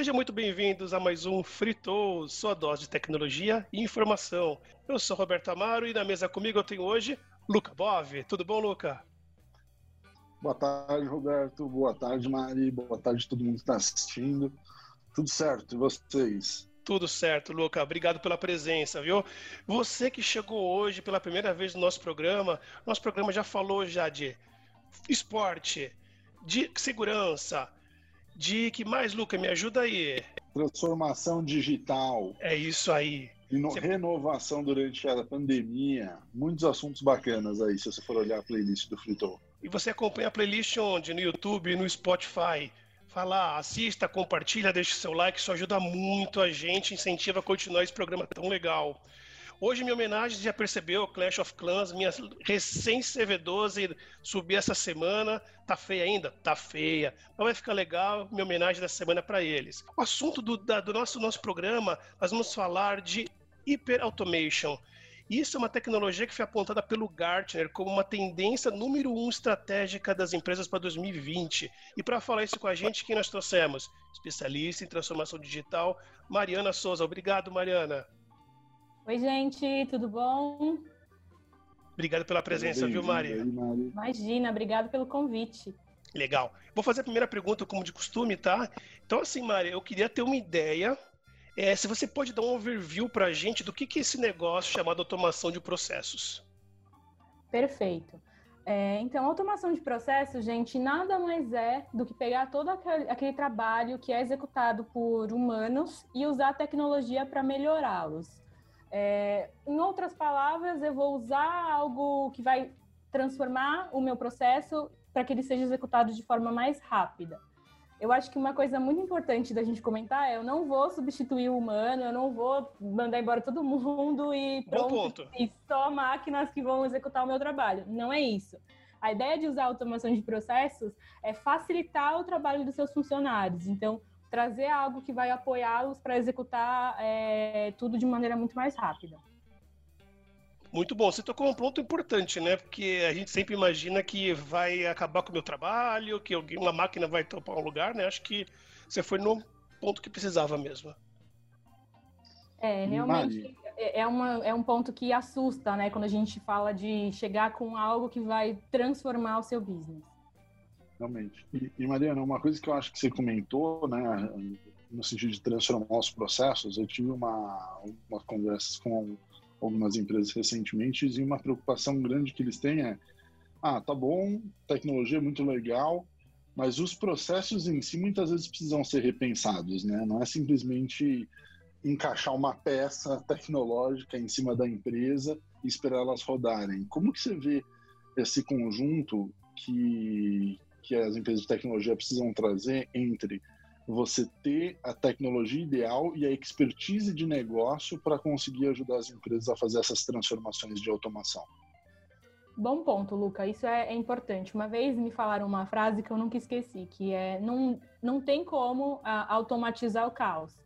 Sejam muito bem-vindos a mais um Fritou, sua dose de tecnologia e informação. Eu sou Roberto Amaro e na mesa comigo eu tenho hoje Luca Bove. Tudo bom, Luca? Boa tarde, Roberto. Boa tarde, Mari. Boa tarde todo mundo que está assistindo. Tudo certo, e vocês? Tudo certo, Luca. Obrigado pela presença, viu? Você que chegou hoje pela primeira vez no nosso programa, nosso programa já falou já de esporte, de segurança, de que mais, Luca? Me ajuda aí. Transformação digital. É isso aí. Você... Renovação durante a pandemia. Muitos assuntos bacanas aí, se você for olhar a playlist do Fritou. E você acompanha a playlist onde? No YouTube, no Spotify. Fala, assista, compartilha, deixe seu like, isso ajuda muito a gente, incentiva a continuar esse programa tão legal. Hoje, minha homenagem, já percebeu, Clash of Clans, minha recém-CV12, subi essa semana. Tá feia ainda? Tá feia. Mas vai ficar legal, minha homenagem dessa semana para eles. O assunto do, da, do nosso, nosso programa, nós vamos falar de Hyper Automation. Isso é uma tecnologia que foi apontada pelo Gartner como uma tendência número um estratégica das empresas para 2020. E para falar isso com a gente, quem nós trouxemos? Especialista em transformação digital, Mariana Souza. Obrigado, Mariana. Oi, gente, tudo bom? Obrigado pela presença, viu, Mari? Imagina, obrigado pelo convite. Legal. Vou fazer a primeira pergunta, como de costume, tá? Então, assim, Mari, eu queria ter uma ideia é, se você pode dar um overview para a gente do que, que é esse negócio chamado automação de processos. Perfeito. É, então, automação de processos, gente, nada mais é do que pegar todo aquele, aquele trabalho que é executado por humanos e usar a tecnologia para melhorá-los. É, em outras palavras, eu vou usar algo que vai transformar o meu processo para que ele seja executado de forma mais rápida. Eu acho que uma coisa muito importante da gente comentar é eu não vou substituir o humano, eu não vou mandar embora todo mundo e pronto, e só máquinas que vão executar o meu trabalho. Não é isso. A ideia de usar automação de processos é facilitar o trabalho dos seus funcionários. Então, trazer algo que vai apoiá-los para executar é, tudo de maneira muito mais rápida. Muito bom. Você tocou um ponto importante, né? Porque a gente sempre imagina que vai acabar com o meu trabalho, que alguém, uma máquina vai topar um lugar, né? Acho que você foi no ponto que precisava mesmo. É, realmente é, é, uma, é um ponto que assusta, né? Quando a gente fala de chegar com algo que vai transformar o seu business. Realmente. E, e Mariana, uma coisa que eu acho que você comentou, né? No sentido de transformar os processos, eu tive uma, uma conversas com algumas empresas recentemente e uma preocupação grande que eles têm é ah, tá bom, tecnologia é muito legal, mas os processos em si muitas vezes precisam ser repensados, né? Não é simplesmente encaixar uma peça tecnológica em cima da empresa e esperar elas rodarem. Como que você vê esse conjunto que, que as empresas de tecnologia precisam trazer entre você ter a tecnologia ideal e a expertise de negócio para conseguir ajudar as empresas a fazer essas transformações de automação. Bom ponto, Luca. Isso é, é, importante. Uma vez me falaram uma frase que eu nunca esqueci, que é não, não tem como a, automatizar o caos.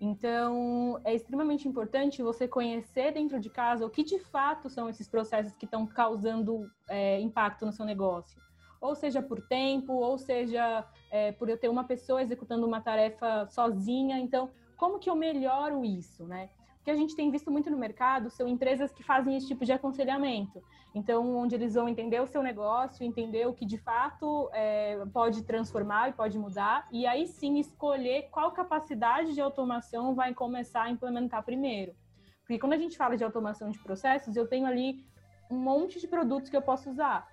Então, é extremamente importante você conhecer dentro de casa o que de fato são esses processos que estão causando é, impacto no seu negócio ou seja por tempo, ou seja é, por eu ter uma pessoa executando uma tarefa sozinha. Então, como que eu melhoro isso, né? O que a gente tem visto muito no mercado são empresas que fazem esse tipo de aconselhamento. Então, onde eles vão entender o seu negócio, entender o que de fato é, pode transformar e pode mudar, e aí sim escolher qual capacidade de automação vai começar a implementar primeiro. Porque quando a gente fala de automação de processos, eu tenho ali um monte de produtos que eu posso usar.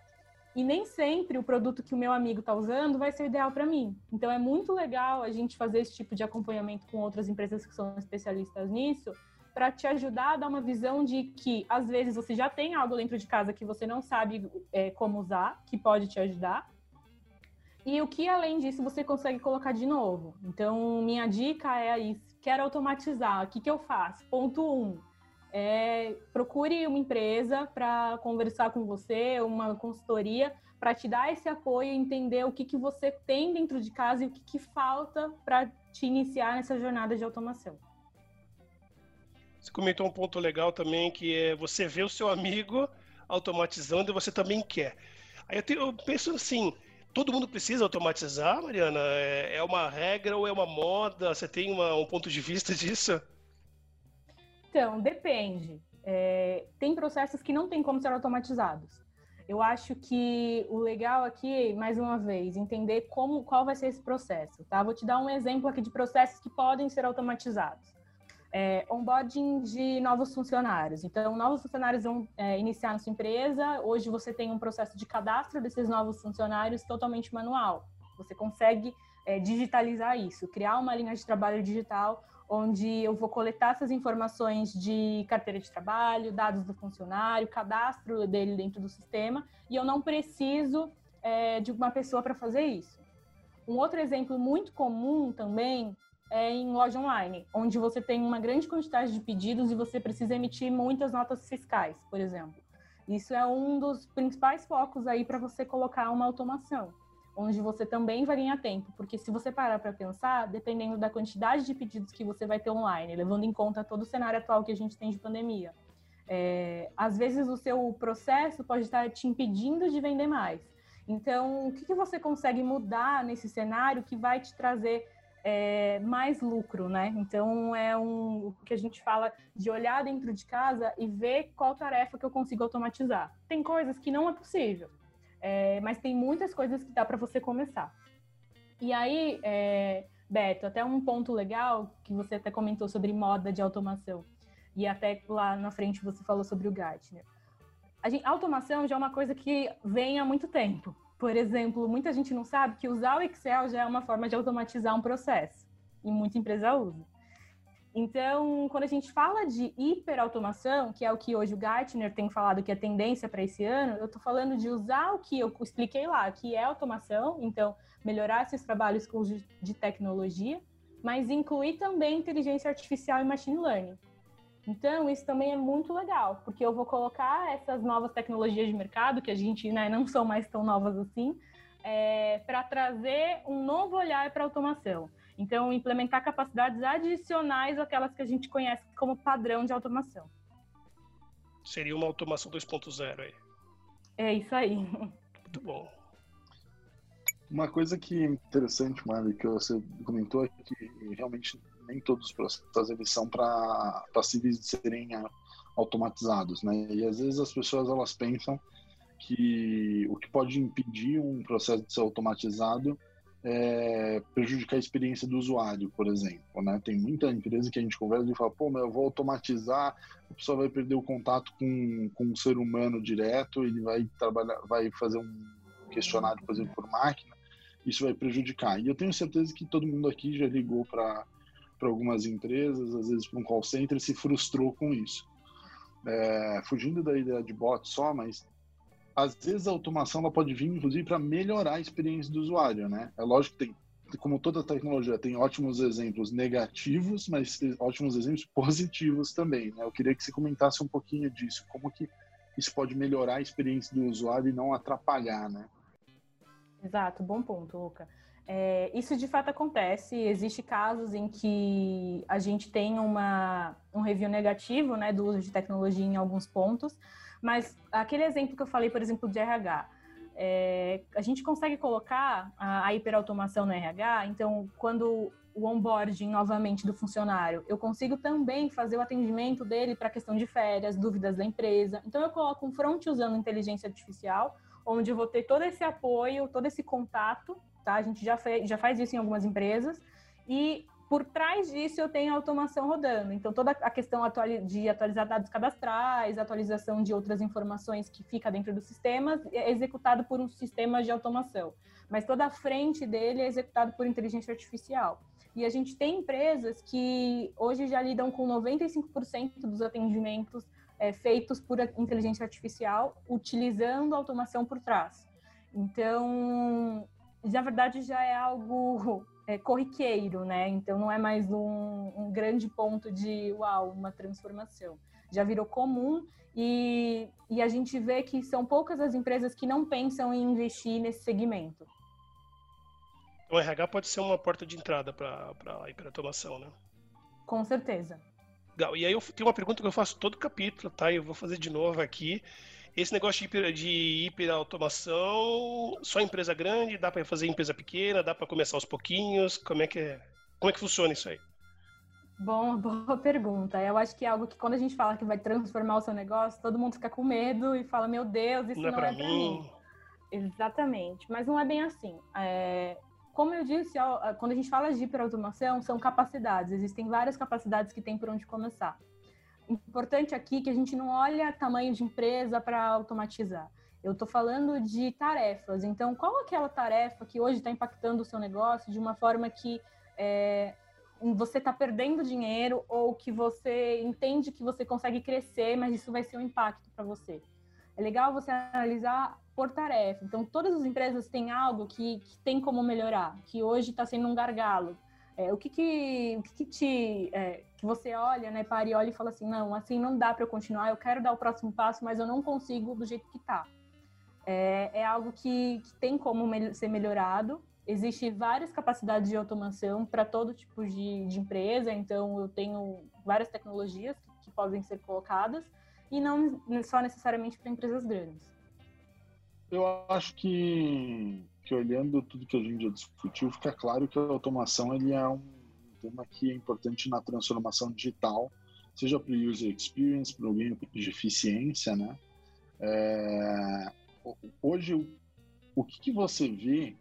E nem sempre o produto que o meu amigo está usando vai ser ideal para mim. Então é muito legal a gente fazer esse tipo de acompanhamento com outras empresas que são especialistas nisso, para te ajudar a dar uma visão de que às vezes você já tem algo dentro de casa que você não sabe é, como usar, que pode te ajudar. E o que além disso você consegue colocar de novo. Então minha dica é aí, quero automatizar, o que, que eu faço? Ponto 1. Um, é, procure uma empresa para conversar com você, uma consultoria, para te dar esse apoio, entender o que, que você tem dentro de casa e o que, que falta para te iniciar nessa jornada de automação. Você comentou um ponto legal também, que é você vê o seu amigo automatizando e você também quer. Aí eu, eu penso assim, todo mundo precisa automatizar, Mariana? É, é uma regra ou é uma moda? Você tem uma, um ponto de vista disso? Então, depende. É, tem processos que não tem como ser automatizados. Eu acho que o legal aqui, mais uma vez, entender como, qual vai ser esse processo, tá? Vou te dar um exemplo aqui de processos que podem ser automatizados. É, onboarding de novos funcionários. Então, novos funcionários vão é, iniciar na sua empresa. Hoje você tem um processo de cadastro desses novos funcionários totalmente manual. Você consegue é, digitalizar isso, criar uma linha de trabalho digital onde eu vou coletar essas informações de carteira de trabalho, dados do funcionário, cadastro dele dentro do sistema, e eu não preciso é, de uma pessoa para fazer isso. Um outro exemplo muito comum também é em loja online, onde você tem uma grande quantidade de pedidos e você precisa emitir muitas notas fiscais, por exemplo. Isso é um dos principais focos aí para você colocar uma automação onde você também vai ganhar tempo, porque se você parar para pensar, dependendo da quantidade de pedidos que você vai ter online, levando em conta todo o cenário atual que a gente tem de pandemia, é, às vezes o seu processo pode estar te impedindo de vender mais. Então, o que, que você consegue mudar nesse cenário que vai te trazer é, mais lucro, né? Então, é um, o que a gente fala de olhar dentro de casa e ver qual tarefa que eu consigo automatizar. Tem coisas que não é possível. É, mas tem muitas coisas que dá para você começar. E aí, é, Beto, até um ponto legal que você até comentou sobre moda de automação. E até lá na frente você falou sobre o Gartner. A gente, automação já é uma coisa que vem há muito tempo. Por exemplo, muita gente não sabe que usar o Excel já é uma forma de automatizar um processo. E muita empresa usa. Então, quando a gente fala de hiperautomação, que é o que hoje o Gartner tem falado que é tendência para esse ano, eu estou falando de usar o que eu expliquei lá, que é automação, então melhorar esses trabalhos com de tecnologia, mas incluir também inteligência artificial e machine learning. Então, isso também é muito legal, porque eu vou colocar essas novas tecnologias de mercado, que a gente né, não são mais tão novas assim, é, para trazer um novo olhar para a automação. Então, implementar capacidades adicionais àquelas que a gente conhece como padrão de automação. Seria uma automação 2.0 aí. É isso aí. Muito bom. Uma coisa que é interessante, Mari, que você comentou é que realmente nem todos os processos eles são para passíveis de serem automatizados, né? E às vezes as pessoas elas pensam que o que pode impedir um processo de ser automatizado é, prejudicar a experiência do usuário, por exemplo. Né? Tem muita empresa que a gente conversa e fala, pô, mas eu vou automatizar, a pessoa vai perder o contato com, com um ser humano direto, ele vai trabalhar, vai fazer um questionário, por exemplo, por máquina, isso vai prejudicar. E eu tenho certeza que todo mundo aqui já ligou para algumas empresas, às vezes para um call center, se frustrou com isso. É, fugindo da ideia de bot só, mas às vezes a automação ela pode vir, inclusive, para melhorar a experiência do usuário, né? É lógico que tem, como toda tecnologia, tem ótimos exemplos negativos, mas ótimos exemplos positivos também, né? Eu queria que você comentasse um pouquinho disso, como que isso pode melhorar a experiência do usuário e não atrapalhar, né? Exato, bom ponto, Luca. É, isso de fato acontece. Existem casos em que a gente tem uma, um review negativo né, do uso de tecnologia em alguns pontos, mas aquele exemplo que eu falei, por exemplo, de RH, é, a gente consegue colocar a, a hiperautomação no RH, então, quando o onboarding novamente do funcionário, eu consigo também fazer o atendimento dele para questão de férias, dúvidas da empresa. Então, eu coloco um front usando inteligência artificial, onde eu vou ter todo esse apoio, todo esse contato, tá? A gente já, já faz isso em algumas empresas, e por trás disso, eu tenho automação rodando. Então, toda a questão de atualizar dados cadastrais, atualização de outras informações que fica dentro do sistema, é executado por um sistema de automação. Mas toda a frente dele é executado por inteligência artificial. E a gente tem empresas que hoje já lidam com 95% dos atendimentos é, feitos por inteligência artificial, utilizando automação por trás. Então, na verdade, já é algo é, corriqueiro, né? Então não é mais um, um, grande ponto de uau, uma transformação. Já virou comum e, e a gente vê que são poucas as empresas que não pensam em investir nesse segmento. O RH pode ser uma porta de entrada para a hiperautomação, né? Com certeza. Legal. E aí eu tenho uma pergunta que eu faço todo capítulo, tá? Eu vou fazer de novo aqui. Esse negócio de, de hiperautomação, só empresa grande, dá para fazer empresa pequena, dá para começar aos pouquinhos, como é que é? Como é que funciona isso aí? Bom, boa pergunta. Eu acho que é algo que quando a gente fala que vai transformar o seu negócio, todo mundo fica com medo e fala, meu Deus, isso não, é não é, para mim. mim. Exatamente, mas não é bem assim. É, como eu disse, quando a gente fala de hiperautomação, são capacidades. Existem várias capacidades que tem por onde começar. Importante aqui que a gente não olha tamanho de empresa para automatizar. Eu estou falando de tarefas. Então, qual aquela tarefa que hoje está impactando o seu negócio de uma forma que é, você está perdendo dinheiro ou que você entende que você consegue crescer, mas isso vai ser um impacto para você? É legal você analisar por tarefa. Então, todas as empresas têm algo que, que tem como melhorar, que hoje está sendo um gargalo. É, o que que, o que, que te é, que você olha, né, para e olha e fala assim, não, assim não dá para eu continuar, eu quero dar o próximo passo, mas eu não consigo do jeito que está. É, é, algo que, que tem como me ser melhorado. Existem várias capacidades de automação para todo tipo de, de, empresa, então eu tenho várias tecnologias que, que podem ser colocadas e não só necessariamente para empresas grandes. Eu acho que, que olhando tudo que a gente já discutiu, fica claro que a automação ele é um tema que é importante na transformação digital, seja para o user experience, para o ganho de eficiência, né? É, hoje, o, que, que, você vê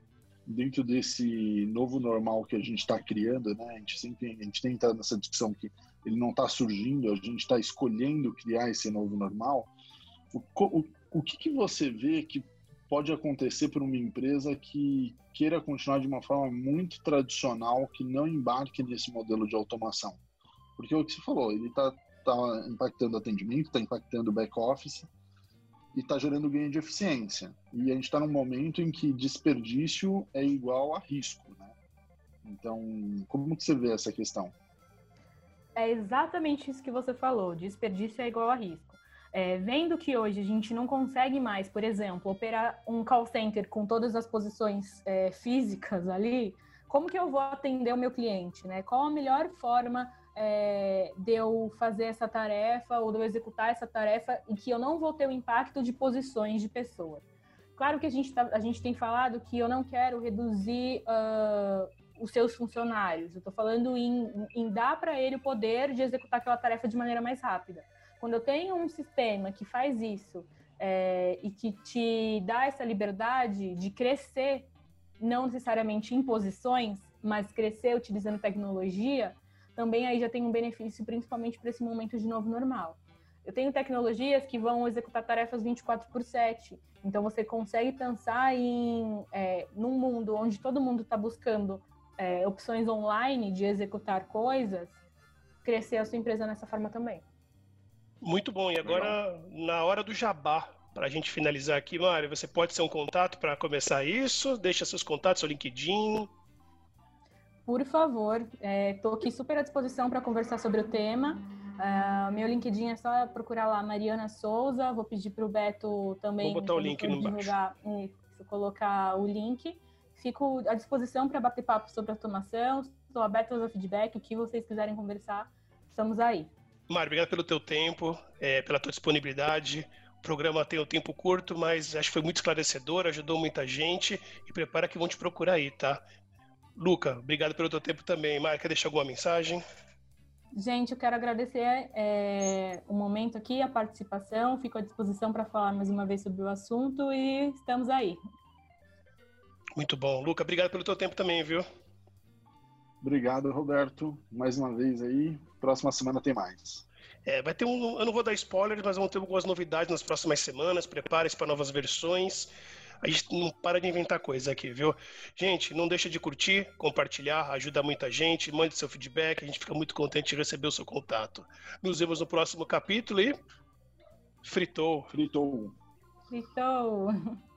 dentro desse novo normal que a gente está criando, né? A gente sempre a gente tem entrado nessa discussão que ele não está surgindo, a gente está escolhendo criar esse novo normal. O, o, o que, que você vê que pode acontecer para uma empresa que queira continuar de uma forma muito tradicional, que não embarque nesse modelo de automação. Porque é o que você falou, ele está tá impactando atendimento, está impactando back-office e está gerando ganho de eficiência. E a gente está num momento em que desperdício é igual a risco. Né? Então, como que você vê essa questão? É exatamente isso que você falou, desperdício é igual a risco é, vendo que hoje a gente não consegue mais, por exemplo, operar um call center com todas as posições é, físicas ali, como que eu vou atender o meu cliente, né? Qual a melhor forma é, de eu fazer essa tarefa ou de eu executar essa tarefa e que eu não vou ter o impacto de posições de pessoas. Claro que a gente, tá, a gente tem falado que eu não quero reduzir uh, os seus funcionários. Eu estou falando em, em dar para ele o poder de executar aquela tarefa de maneira mais rápida. Quando eu tenho um sistema que faz isso é, e que te dá essa liberdade de crescer, não necessariamente em posições, mas crescer utilizando tecnologia, também aí já tem um benefício, principalmente para esse momento de novo normal. Eu tenho tecnologias que vão executar tarefas 24 por 7. Então você consegue pensar em é, num mundo onde todo mundo está buscando é, opções online de executar coisas, crescer a sua empresa nessa forma também. Muito bom. E agora, Legal. na hora do jabá, para a gente finalizar aqui, Mário, você pode ser um contato para começar isso? Deixa seus contatos, seu LinkedIn. Por favor, estou é, aqui super à disposição para conversar sobre o tema. Uh, meu LinkedIn é só procurar lá Mariana Souza. Vou pedir para o Beto também. Vou botar o link no divulgar, isso, colocar o link. Fico à disposição para bater papo sobre automação. Estou aberta ao feedback. O que vocês quiserem conversar, estamos aí. Mário, obrigado pelo teu tempo, é, pela tua disponibilidade. O programa tem um tempo curto, mas acho que foi muito esclarecedor, ajudou muita gente e prepara que vão te procurar aí, tá? Luca, obrigado pelo teu tempo também. Mário, quer deixar alguma mensagem? Gente, eu quero agradecer é, o momento aqui, a participação. Fico à disposição para falar mais uma vez sobre o assunto e estamos aí. Muito bom. Luca, obrigado pelo teu tempo também, viu? Obrigado, Roberto. Mais uma vez aí. Próxima semana tem mais. É, vai ter um. Eu não vou dar spoilers, mas vão ter algumas novidades nas próximas semanas. Prepare-se para novas versões. A gente não para de inventar coisa aqui, viu? Gente, não deixa de curtir, compartilhar, ajuda muita gente, mande seu feedback, a gente fica muito contente de receber o seu contato. Nos vemos no próximo capítulo e. Fritou. Fritou. Fritou.